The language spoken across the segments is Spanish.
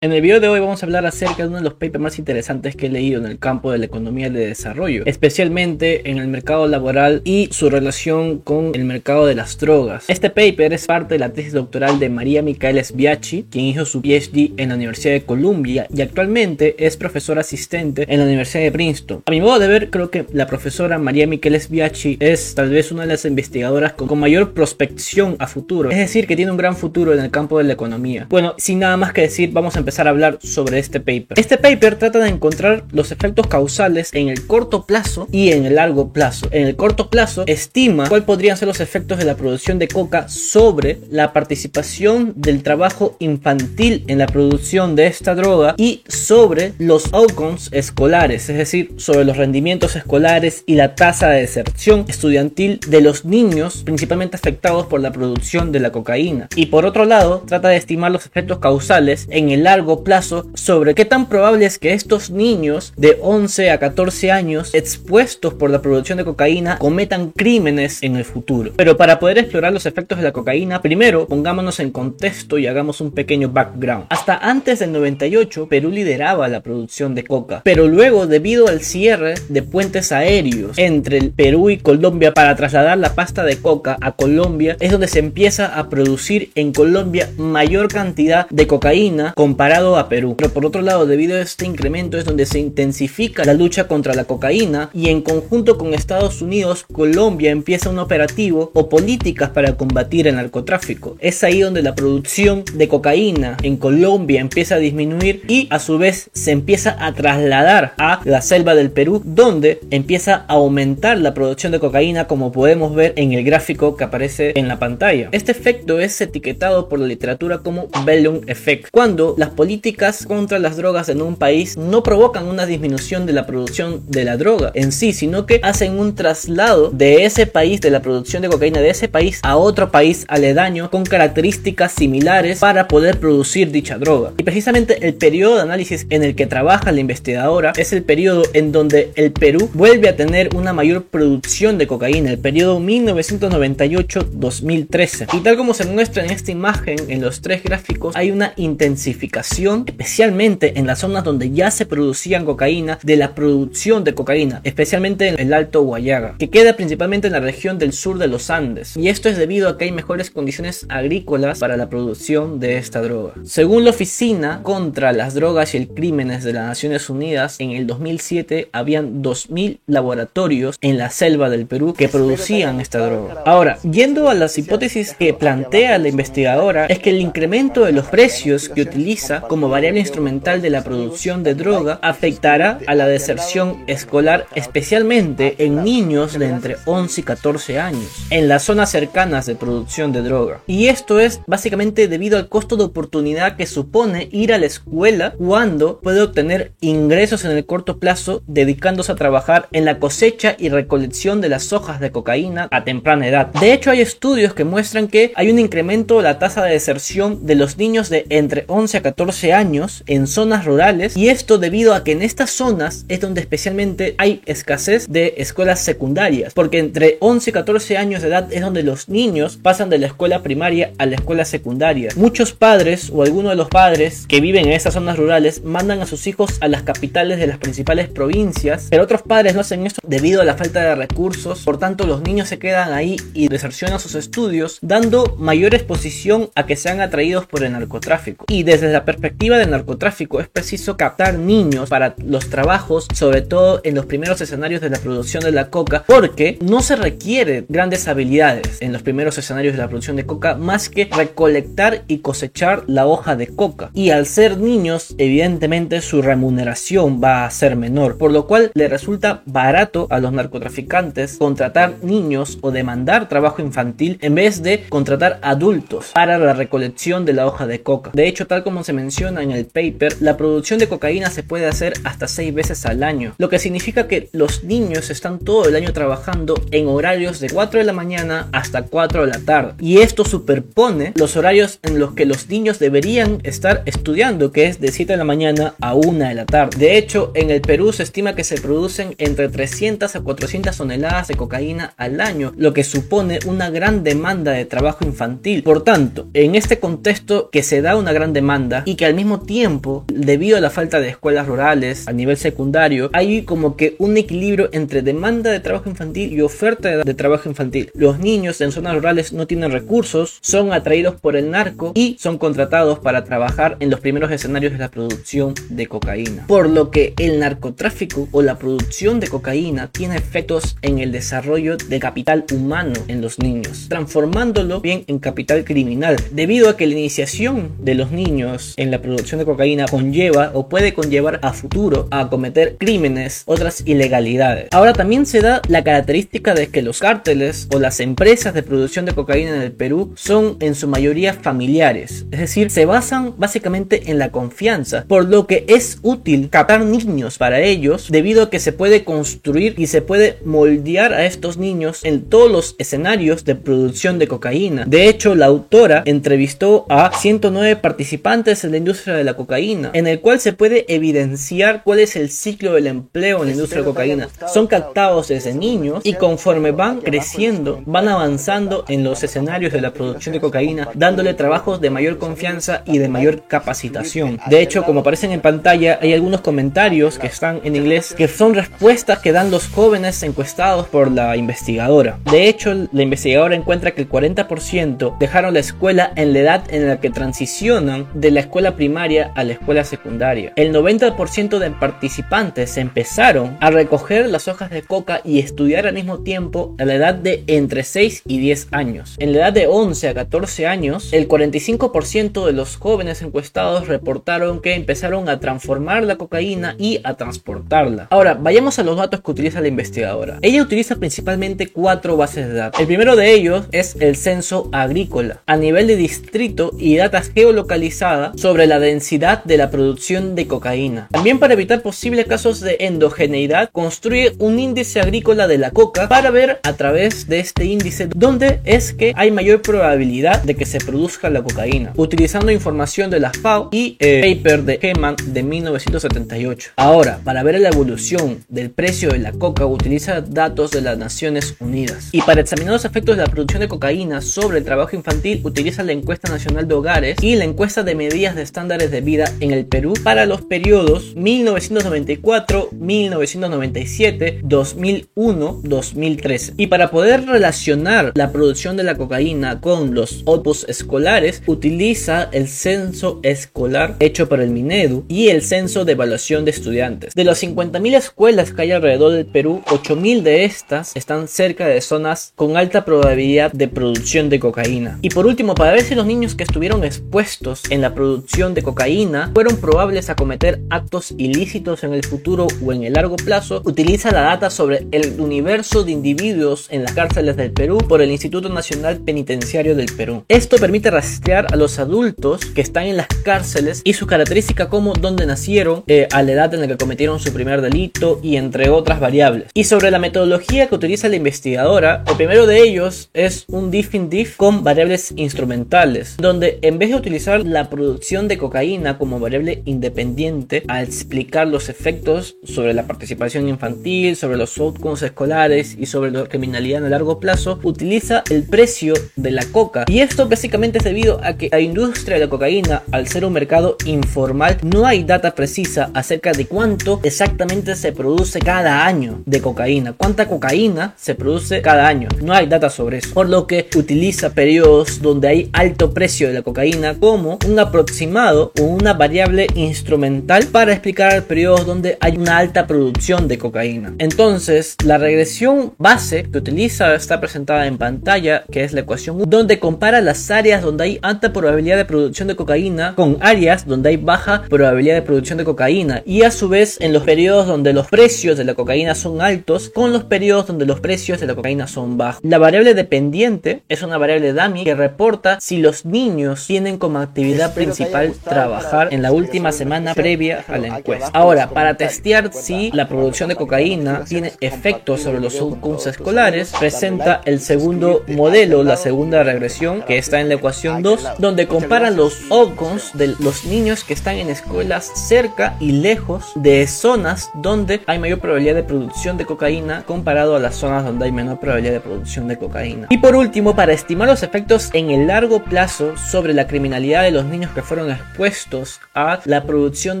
En el video de hoy vamos a hablar acerca de uno de los papers más interesantes que he leído en el campo de la economía de desarrollo, especialmente en el mercado laboral y su relación con el mercado de las drogas. Este paper es parte de la tesis doctoral de María Micaela Sbiachi, quien hizo su PhD en la Universidad de Columbia y actualmente es profesora asistente en la Universidad de Princeton. A mi modo de ver, creo que la profesora María Micaela Sbiachi es tal vez una de las investigadoras con, con mayor prospección a futuro, es decir, que tiene un gran futuro en el campo de la economía. Bueno, sin nada más que decir, vamos a empezar a hablar sobre este paper. Este paper trata de encontrar los efectos causales en el corto plazo y en el largo plazo. En el corto plazo estima cuál podrían ser los efectos de la producción de coca sobre la participación del trabajo infantil en la producción de esta droga y sobre los outcomes escolares, es decir, sobre los rendimientos escolares y la tasa de deserción estudiantil de los niños principalmente afectados por la producción de la cocaína. Y por otro lado, trata de estimar los efectos causales en el largo plazo sobre qué tan probable es que estos niños de 11 a 14 años expuestos por la producción de cocaína cometan crímenes en el futuro. Pero para poder explorar los efectos de la cocaína, primero pongámonos en contexto y hagamos un pequeño background. Hasta antes del 98, Perú lideraba la producción de coca, pero luego debido al cierre de puentes aéreos entre el Perú y Colombia para trasladar la pasta de coca a Colombia, es donde se empieza a producir en Colombia mayor cantidad de cocaína a Perú. Pero por otro lado, debido a este incremento es donde se intensifica la lucha contra la cocaína y en conjunto con Estados Unidos, Colombia empieza un operativo o políticas para combatir el narcotráfico. Es ahí donde la producción de cocaína en Colombia empieza a disminuir y a su vez se empieza a trasladar a la selva del Perú, donde empieza a aumentar la producción de cocaína como podemos ver en el gráfico que aparece en la pantalla. Este efecto es etiquetado por la literatura como Balloon Effect, cuando las políticas contra las drogas en un país no provocan una disminución de la producción de la droga en sí, sino que hacen un traslado de ese país, de la producción de cocaína de ese país a otro país aledaño con características similares para poder producir dicha droga. Y precisamente el periodo de análisis en el que trabaja la investigadora es el periodo en donde el Perú vuelve a tener una mayor producción de cocaína, el periodo 1998-2013. Y tal como se muestra en esta imagen, en los tres gráficos, hay una intensificación especialmente en las zonas donde ya se producían cocaína, de la producción de cocaína, especialmente en el Alto Guayaga, que queda principalmente en la región del sur de los Andes. Y esto es debido a que hay mejores condiciones agrícolas para la producción de esta droga. Según la Oficina contra las Drogas y el Crímenes de las Naciones Unidas, en el 2007 habían 2.000 laboratorios en la selva del Perú que producían esta droga. Ahora, yendo a las hipótesis que plantea la investigadora, es que el incremento de los precios que utiliza como variable instrumental de la producción de droga afectará a la deserción escolar especialmente en niños de entre 11 y 14 años en las zonas cercanas de producción de droga. Y esto es básicamente debido al costo de oportunidad que supone ir a la escuela cuando puede obtener ingresos en el corto plazo dedicándose a trabajar en la cosecha y recolección de las hojas de cocaína a temprana edad. De hecho hay estudios que muestran que hay un incremento de la tasa de deserción de los niños de entre 11 a 14 años en zonas rurales y esto debido a que en estas zonas es donde especialmente hay escasez de escuelas secundarias porque entre 11 y 14 años de edad es donde los niños pasan de la escuela primaria a la escuela secundaria. Muchos padres o algunos de los padres que viven en estas zonas rurales mandan a sus hijos a las capitales de las principales provincias, pero otros padres no hacen esto debido a la falta de recursos, por tanto los niños se quedan ahí y desercionan sus estudios, dando mayor exposición a que sean atraídos por el narcotráfico. Y desde la perspectiva del narcotráfico es preciso captar niños para los trabajos, sobre todo en los primeros escenarios de la producción de la coca, porque no se requiere grandes habilidades en los primeros escenarios de la producción de coca más que recolectar y cosechar la hoja de coca. Y al ser niños, evidentemente su remuneración va a ser menor, por lo cual le resulta barato a los narcotraficantes contratar niños o demandar trabajo infantil en vez de contratar adultos para la recolección de la hoja de coca. De hecho, tal como se menciona en el paper, la producción de cocaína se puede hacer hasta 6 veces al año, lo que significa que los niños están todo el año trabajando en horarios de 4 de la mañana hasta 4 de la tarde. Y esto superpone los horarios en los que los niños deberían estar estudiando, que es de 7 de la mañana a 1 de la tarde. De hecho, en el Perú se estima que se producen entre 300 a 400 toneladas de cocaína al año, lo que supone una gran demanda de trabajo infantil. Por tanto, en este contexto que se da una gran demanda y que al mismo tiempo, debido a la falta de escuelas rurales a nivel secundario, hay como que un equilibrio entre demanda de trabajo infantil y oferta de trabajo infantil. Los niños en zonas rurales no tienen recursos, son atraídos por el narco y son contratados para trabajar en los primeros escenarios de la producción de cocaína. Por lo que el narcotráfico o la producción de cocaína tiene efectos en el desarrollo de capital humano en los niños, transformándolo bien en capital criminal, debido a que la iniciación de los niños en la producción de cocaína conlleva o puede conllevar a futuro a cometer crímenes, otras ilegalidades. Ahora también se da la característica de que los cárteles o las empresas de producción de cocaína en el Perú son en su mayoría familiares, es decir, se basan básicamente en la confianza, por lo que es útil captar niños para ellos debido a que se puede construir y se puede moldear a estos niños en todos los escenarios de producción de cocaína. De hecho, la autora entrevistó a 109 participantes en la industria de la cocaína, en el cual se puede evidenciar cuál es el ciclo del empleo en la industria de cocaína. Son captados desde niños y conforme van creciendo, van avanzando en los escenarios de la producción de cocaína, dándole trabajos de mayor confianza y de mayor capacitación. De hecho, como aparecen en pantalla, hay algunos comentarios que están en inglés que son respuestas que dan los jóvenes encuestados por la investigadora. De hecho, la investigadora encuentra que el 40% dejaron la escuela en la edad en la que transicionan de la escuela primaria a la escuela secundaria. El 90% de participantes empezaron a recoger las hojas de coca y estudiar al mismo tiempo a la edad de entre 6 y 10 años. En la edad de 11 a 14 años, el 45% de los jóvenes encuestados reportaron que empezaron a transformar la cocaína y a transportarla. Ahora, vayamos a los datos que utiliza la investigadora. Ella utiliza principalmente cuatro bases de datos. El primero de ellos es el censo agrícola, a nivel de distrito y datas geolocalizadas sobre la densidad de la producción de cocaína. También para evitar posibles casos de endogeneidad, construye un índice agrícola de la coca para ver a través de este índice dónde es que hay mayor probabilidad de que se produzca la cocaína, utilizando información de la FAO y el eh, paper de Heman de 1978. Ahora, para ver la evolución del precio de la coca, utiliza datos de las Naciones Unidas. Y para examinar los efectos de la producción de cocaína sobre el trabajo infantil, utiliza la encuesta nacional de hogares y la encuesta de medidas estándares de vida en el Perú para los periodos 1994, 1997, 2001, 2013. Y para poder relacionar la producción de la cocaína con los opus escolares, utiliza el censo escolar hecho por el Minedu y el censo de evaluación de estudiantes. De las 50.000 escuelas que hay alrededor del Perú, 8.000 de estas están cerca de zonas con alta probabilidad de producción de cocaína. Y por último, para ver si los niños que estuvieron expuestos en la producción de cocaína fueron probables a cometer actos ilícitos en el futuro o en el largo plazo, utiliza la data sobre el universo de individuos en las cárceles del Perú por el Instituto Nacional Penitenciario del Perú. Esto permite rastrear a los adultos que están en las cárceles y su característica como dónde nacieron, eh, a la edad en la que cometieron su primer delito y entre otras variables. Y sobre la metodología que utiliza la investigadora, el primero de ellos es un diffing diff con variables instrumentales, donde en vez de utilizar la producción de cocaína como variable independiente al explicar los efectos sobre la participación infantil, sobre los outcomes escolares y sobre la criminalidad a largo plazo, utiliza el precio de la coca. Y esto básicamente es debido a que la industria de la cocaína, al ser un mercado informal, no hay data precisa acerca de cuánto exactamente se produce cada año de cocaína, cuánta cocaína se produce cada año. No hay data sobre eso. Por lo que utiliza periodos donde hay alto precio de la cocaína como un aproximado o una variable instrumental para explicar periodos donde hay una alta producción de cocaína. Entonces, la regresión base que utiliza está presentada en pantalla, que es la ecuación donde compara las áreas donde hay alta probabilidad de producción de cocaína con áreas donde hay baja probabilidad de producción de cocaína y a su vez en los periodos donde los precios de la cocaína son altos con los periodos donde los precios de la cocaína son bajos. La variable dependiente es una variable DAMI que reporta si los niños tienen como actividad principal trabajar en la última semana previa a la encuesta. Ahora, para testear si la producción de cocaína tiene efectos sobre los outcomes escolares, presenta el segundo modelo, la segunda regresión que está en la ecuación 2, donde comparan los outcomes de los niños que están en escuelas cerca y lejos de zonas donde hay mayor probabilidad de producción de cocaína comparado a las zonas donde hay menor probabilidad de producción de cocaína. Y por último, para estimar los efectos en el largo plazo sobre la criminalidad de los niños que fueron fueron expuestos a la producción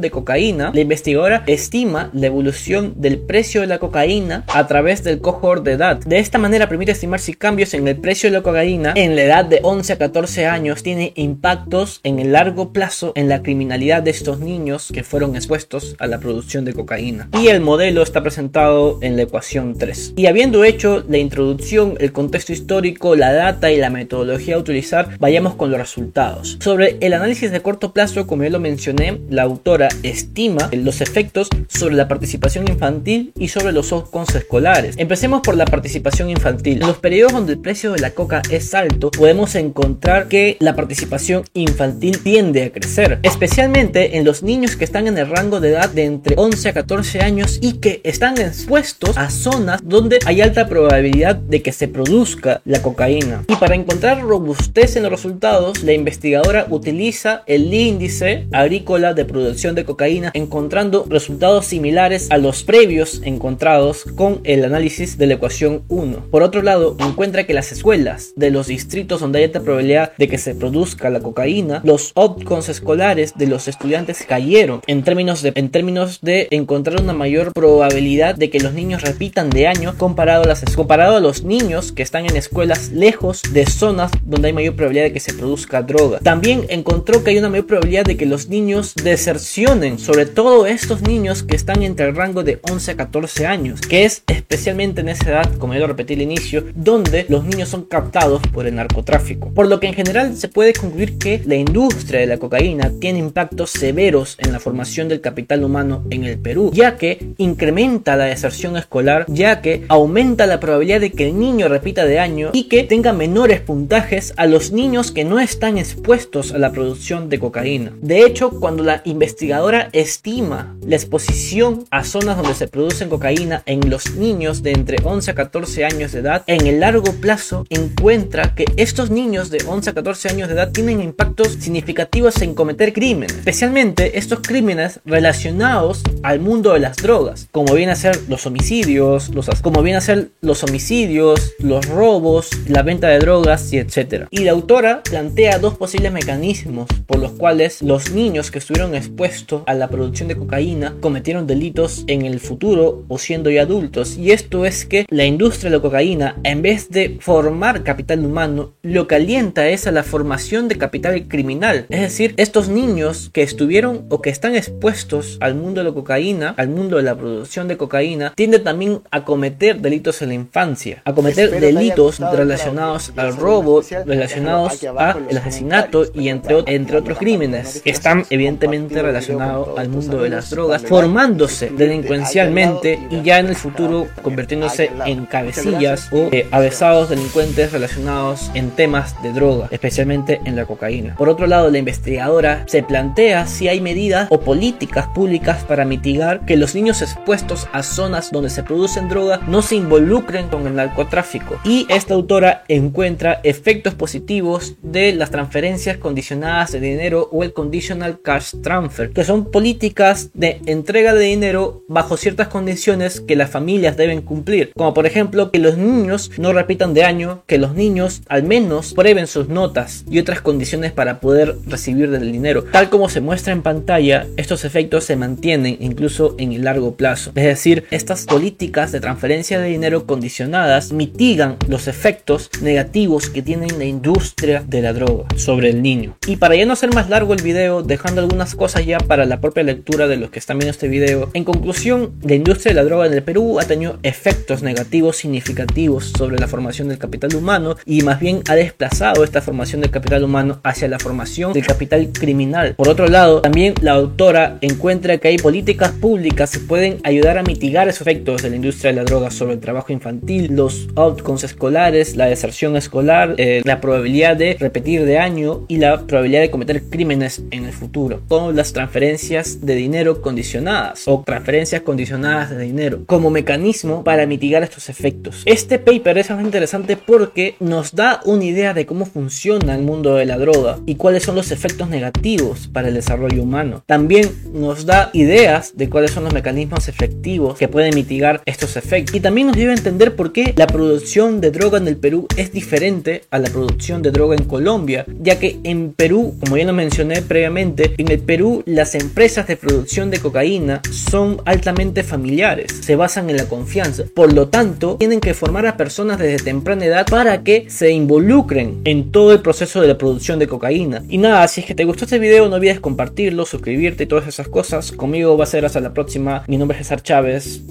de cocaína, la investigadora estima la evolución del precio de la cocaína a través del cohort de edad. De esta manera permite estimar si cambios en el precio de la cocaína en la edad de 11 a 14 años tiene impactos en el largo plazo en la criminalidad de estos niños que fueron expuestos a la producción de cocaína. Y el modelo está presentado en la ecuación 3. Y habiendo hecho la introducción, el contexto histórico, la data y la metodología a utilizar, vayamos con los resultados. Sobre el análisis de corto plazo, como ya lo mencioné, la autora estima los efectos sobre la participación infantil y sobre los outcomes escolares. Empecemos por la participación infantil. En los periodos donde el precio de la coca es alto, podemos encontrar que la participación infantil tiende a crecer, especialmente en los niños que están en el rango de edad de entre 11 a 14 años y que están expuestos a zonas donde hay alta probabilidad de que se produzca la cocaína. Y para encontrar robustez en los resultados, la investigadora utiliza el índice agrícola de producción de cocaína, encontrando resultados similares a los previos encontrados con el análisis de la ecuación 1. Por otro lado, encuentra que las escuelas de los distritos donde hay alta probabilidad de que se produzca la cocaína, los outcomes escolares de los estudiantes cayeron en términos de, en términos de encontrar una mayor probabilidad de que los niños repitan de año comparado las, comparado a los niños que están en escuelas lejos de zonas donde hay mayor probabilidad de que se produzca droga. También encontró que hay una mayor probabilidad de que los niños desercionen, sobre todo estos niños que están entre el rango de 11 a 14 años, que es especialmente en esa edad, como ya lo repetí al inicio, donde los niños son captados por el narcotráfico. Por lo que en general se puede concluir que la industria de la cocaína tiene impactos severos en la formación del capital humano en el Perú, ya que incrementa la deserción escolar, ya que aumenta la probabilidad de que el niño repita de año y que tenga menores puntajes a los niños que no están expuestos a la producción de cocaína. De hecho, cuando la investigadora estima la exposición a zonas donde se producen cocaína en los niños de entre 11 a 14 años de edad, en el largo plazo encuentra que estos niños de 11 a 14 años de edad tienen impactos significativos en cometer crímenes, especialmente estos crímenes relacionados al mundo de las drogas, como vienen a ser los homicidios, los, como ser los homicidios, los robos, la venta de drogas y etc. Y la autora plantea dos posibles mecanismos por los cuales los niños que estuvieron expuestos a la producción de cocaína cometieron delitos en el futuro o siendo ya adultos. Y esto es que la industria de la cocaína, en vez de formar capital humano, lo que alienta es a la formación de capital criminal. Es decir, estos niños que estuvieron o que están expuestos al mundo de la cocaína, al mundo de la producción de cocaína, tienden también a cometer delitos en la infancia, a cometer delitos relacionados al robo, relacionados al asesinato y entre, entre otros crímenes que están evidentemente relacionados al mundo de las drogas, formándose delincuencialmente y ya en el futuro convirtiéndose en cabecillas o eh, avesados delincuentes relacionados en temas de droga, especialmente en la cocaína. Por otro lado, la investigadora se plantea si hay medidas o políticas públicas para mitigar que los niños expuestos a zonas donde se producen drogas no se involucren con el narcotráfico. Y esta autora encuentra efectos positivos de las transferencias condicionadas de dinero o el conditional cash transfer, que son políticas de entrega de dinero bajo ciertas condiciones que las familias deben cumplir, como por ejemplo que los niños no repitan de año, que los niños al menos prueben sus notas y otras condiciones para poder recibir del dinero. Tal como se muestra en pantalla, estos efectos se mantienen incluso en el largo plazo. Es decir, estas políticas de transferencia de dinero condicionadas mitigan los efectos negativos que tiene la industria de la droga sobre el niño. Y para ya no más largo el video, dejando algunas cosas ya para la propia lectura de los que están viendo este video, en conclusión, la industria de la droga en el Perú ha tenido efectos negativos significativos sobre la formación del capital humano y más bien ha desplazado esta formación del capital humano hacia la formación del capital criminal. Por otro lado, también la autora encuentra que hay políticas públicas que pueden ayudar a mitigar esos efectos de la industria de la droga sobre el trabajo infantil, los outcomes escolares, la deserción escolar, eh, la probabilidad de repetir de año y la probabilidad de cometer crímenes en el futuro, con las transferencias de dinero condicionadas o transferencias condicionadas de dinero como mecanismo para mitigar estos efectos. Este paper es muy interesante porque nos da una idea de cómo funciona el mundo de la droga y cuáles son los efectos negativos para el desarrollo humano. También nos da ideas de cuáles son los mecanismos efectivos que pueden mitigar estos efectos y también nos lleva a entender por qué la producción de droga en el Perú es diferente a la producción de droga en Colombia, ya que en Perú, como ya lo mencioné previamente, en el Perú las empresas de producción de cocaína son altamente familiares, se basan en la confianza. Por lo tanto, tienen que formar a personas desde temprana edad para que se involucren en todo el proceso de la producción de cocaína. Y nada, si es que te gustó este video, no olvides compartirlo, suscribirte y todas esas cosas. Conmigo va a ser hasta la próxima. Mi nombre es César Chávez.